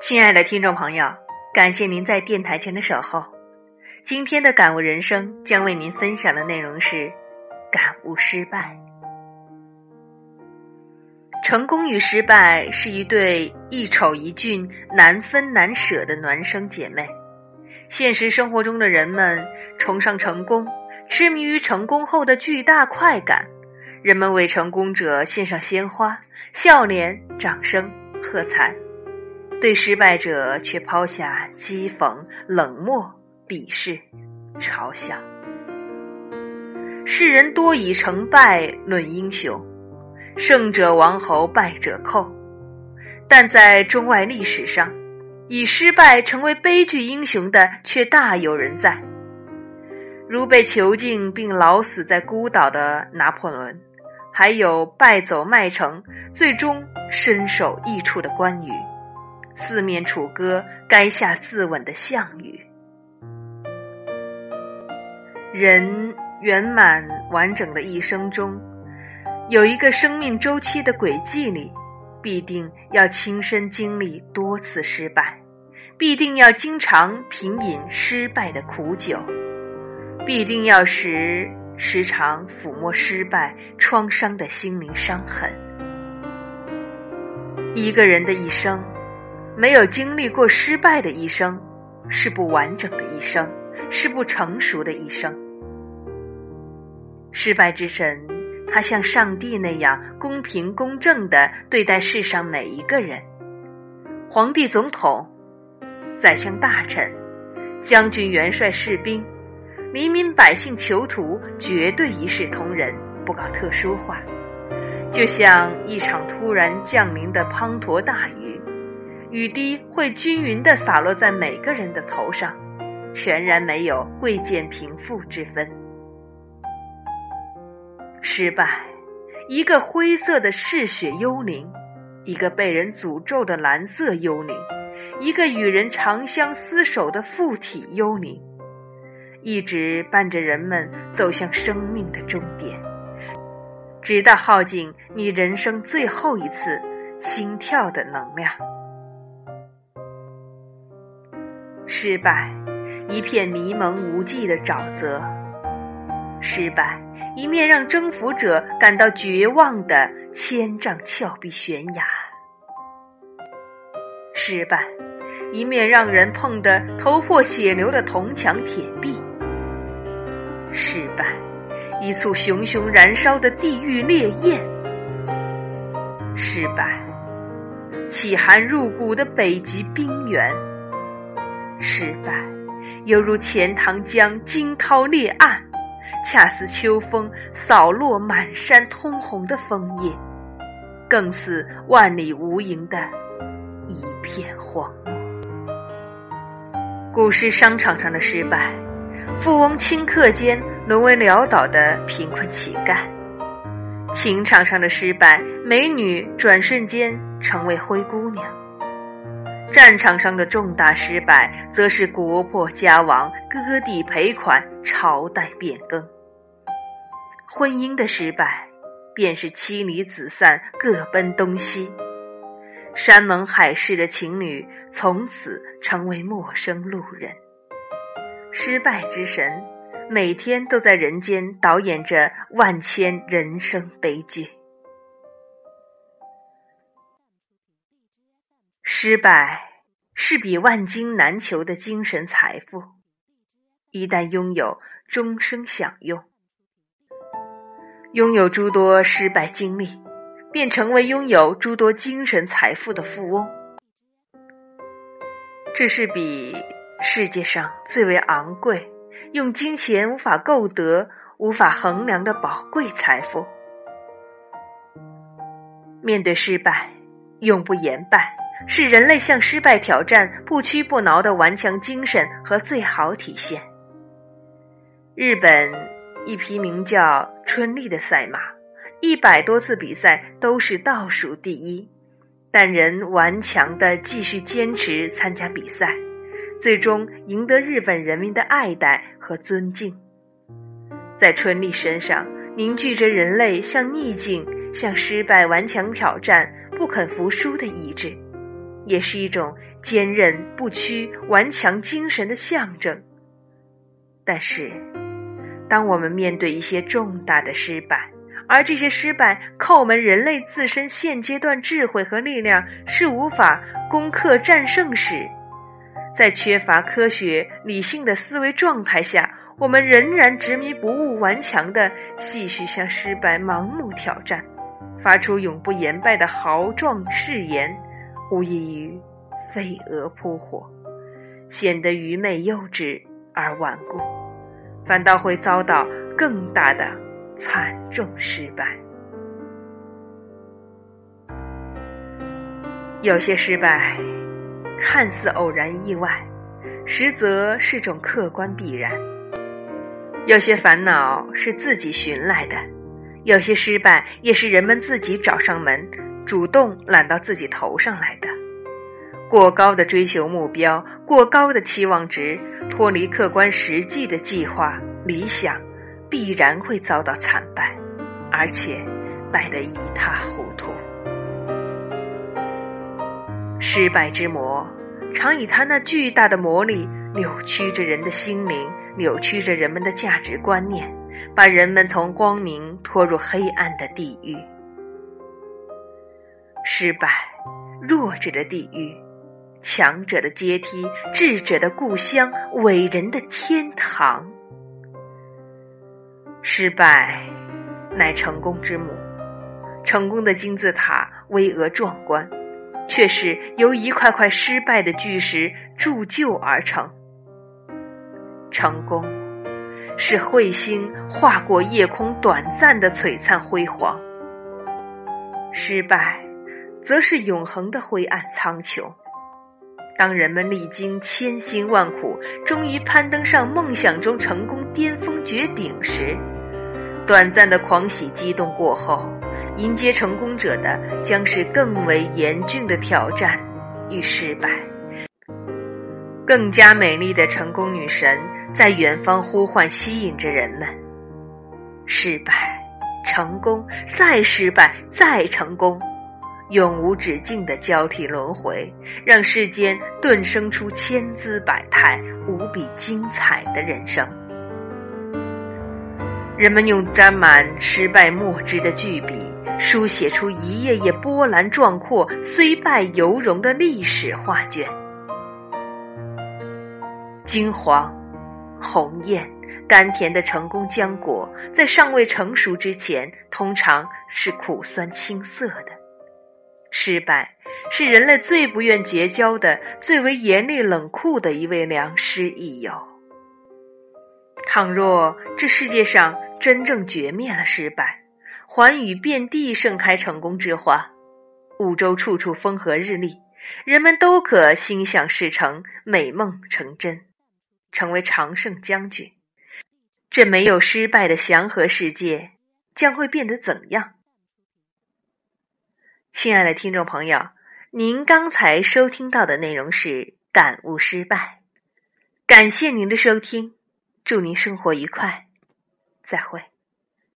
亲爱的听众朋友，感谢您在电台前的守候。今天的感悟人生将为您分享的内容是：感悟失败。成功与失败是一对一丑一俊、难分难舍的孪生姐妹。现实生活中的人们崇尚成功，痴迷于成功后的巨大快感。人们为成功者献上鲜花、笑脸、掌声、喝彩。对失败者却抛下讥讽、冷漠、鄙视、嘲笑。世人多以成败论英雄，胜者王侯，败者寇。但在中外历史上，以失败成为悲剧英雄的却大有人在，如被囚禁并老死在孤岛的拿破仑，还有败走麦城，最终身首异处的关羽。四面楚歌，垓下自刎的项羽。人圆满完整的一生中，有一个生命周期的轨迹里，必定要亲身经历多次失败，必定要经常品饮失败的苦酒，必定要时时常抚摸失败创伤的心灵伤痕。一个人的一生。没有经历过失败的一生，是不完整的一生，是不成熟的一生。失败之神，他像上帝那样公平公正的对待世上每一个人。皇帝、总统、宰相、大臣、将军、元帅、士兵、黎民百姓、囚徒，绝对一视同仁，不搞特殊化。就像一场突然降临的滂沱大雨。雨滴会均匀地洒落在每个人的头上，全然没有贵贱贫富之分。失败，一个灰色的嗜血幽灵，一个被人诅咒的蓝色幽灵，一个与人长相厮守的附体幽灵，一直伴着人们走向生命的终点，直到耗尽你人生最后一次心跳的能量。失败，一片迷蒙无际的沼泽；失败，一面让征服者感到绝望的千丈峭壁悬崖；失败，一面让人碰得头破血流的铜墙铁壁；失败，一簇熊熊燃烧的地狱烈焰；失败，凄寒入骨的北极冰原。失败，犹如钱塘江惊涛裂岸，恰似秋风扫落满山通红的枫叶，更似万里无垠的一片荒漠。股市商场上的失败，富翁顷刻间沦为潦倒的贫困乞丐；情场上的失败，美女转瞬间成为灰姑娘。战场上的重大失败，则是国破家亡、割地赔款、朝代变更；婚姻的失败，便是妻离子散、各奔东西。山盟海誓的情侣，从此成为陌生路人。失败之神，每天都在人间导演着万千人生悲剧。失败是比万金难求的精神财富，一旦拥有，终生享用。拥有诸多失败经历，便成为拥有诸多精神财富的富翁。这是比世界上最为昂贵、用金钱无法购得、无法衡量的宝贵财富。面对失败，永不言败。是人类向失败挑战不屈不挠的顽强精神和最好体现。日本一匹名叫春丽的赛马，一百多次比赛都是倒数第一，但仍顽强的继续坚持参加比赛，最终赢得日本人民的爱戴和尊敬。在春丽身上凝聚着人类向逆境、向失败顽强挑战、不肯服输的意志。也是一种坚韧不屈、顽强精神的象征。但是，当我们面对一些重大的失败，而这些失败靠我们人类自身现阶段智慧和力量是无法攻克战胜时，在缺乏科学理性的思维状态下，我们仍然执迷不悟、顽强的继续向失败盲目挑战，发出永不言败的豪壮誓言，无异于飞蛾扑火，显得愚昧幼稚而顽固。反倒会遭到更大的惨重失败。有些失败看似偶然意外，实则是种客观必然；有些烦恼是自己寻来的，有些失败也是人们自己找上门，主动揽到自己头上来的。过高的追求目标，过高的期望值，脱离客观实际的计划理想，必然会遭到惨败，而且败得一塌糊涂。失败之魔，常以他那巨大的魔力扭曲着人的心灵，扭曲着人们的价值观念，把人们从光明拖入黑暗的地狱。失败，弱者的地狱。强者的阶梯，智者的故乡，伟人的天堂。失败乃成功之母，成功的金字塔巍峨壮观，却是由一块块失败的巨石铸就而成。成功是彗星划过夜空短暂的璀璨辉煌，失败则是永恒的灰暗苍穹。当人们历经千辛万苦，终于攀登上梦想中成功巅峰绝顶时，短暂的狂喜激动过后，迎接成功者的将是更为严峻的挑战与失败。更加美丽的成功女神在远方呼唤，吸引着人们。失败，成功，再失败，再成功。永无止境的交替轮回，让世间顿生出千姿百态、无比精彩的人生。人们用沾满失败墨汁的巨笔，书写出一页页波澜壮阔、虽败犹荣的历史画卷。金黄、红艳、甘甜的成功浆果，在尚未成熟之前，通常是苦酸青涩的。失败是人类最不愿结交的、最为严厉冷酷的一位良师益友。倘若这世界上真正绝灭了失败，寰宇遍地盛开成功之花，五洲处处风和日丽，人们都可心想事成、美梦成真，成为常胜将军，这没有失败的祥和世界将会变得怎样？亲爱的听众朋友，您刚才收听到的内容是《感悟失败》，感谢您的收听，祝您生活愉快，再会。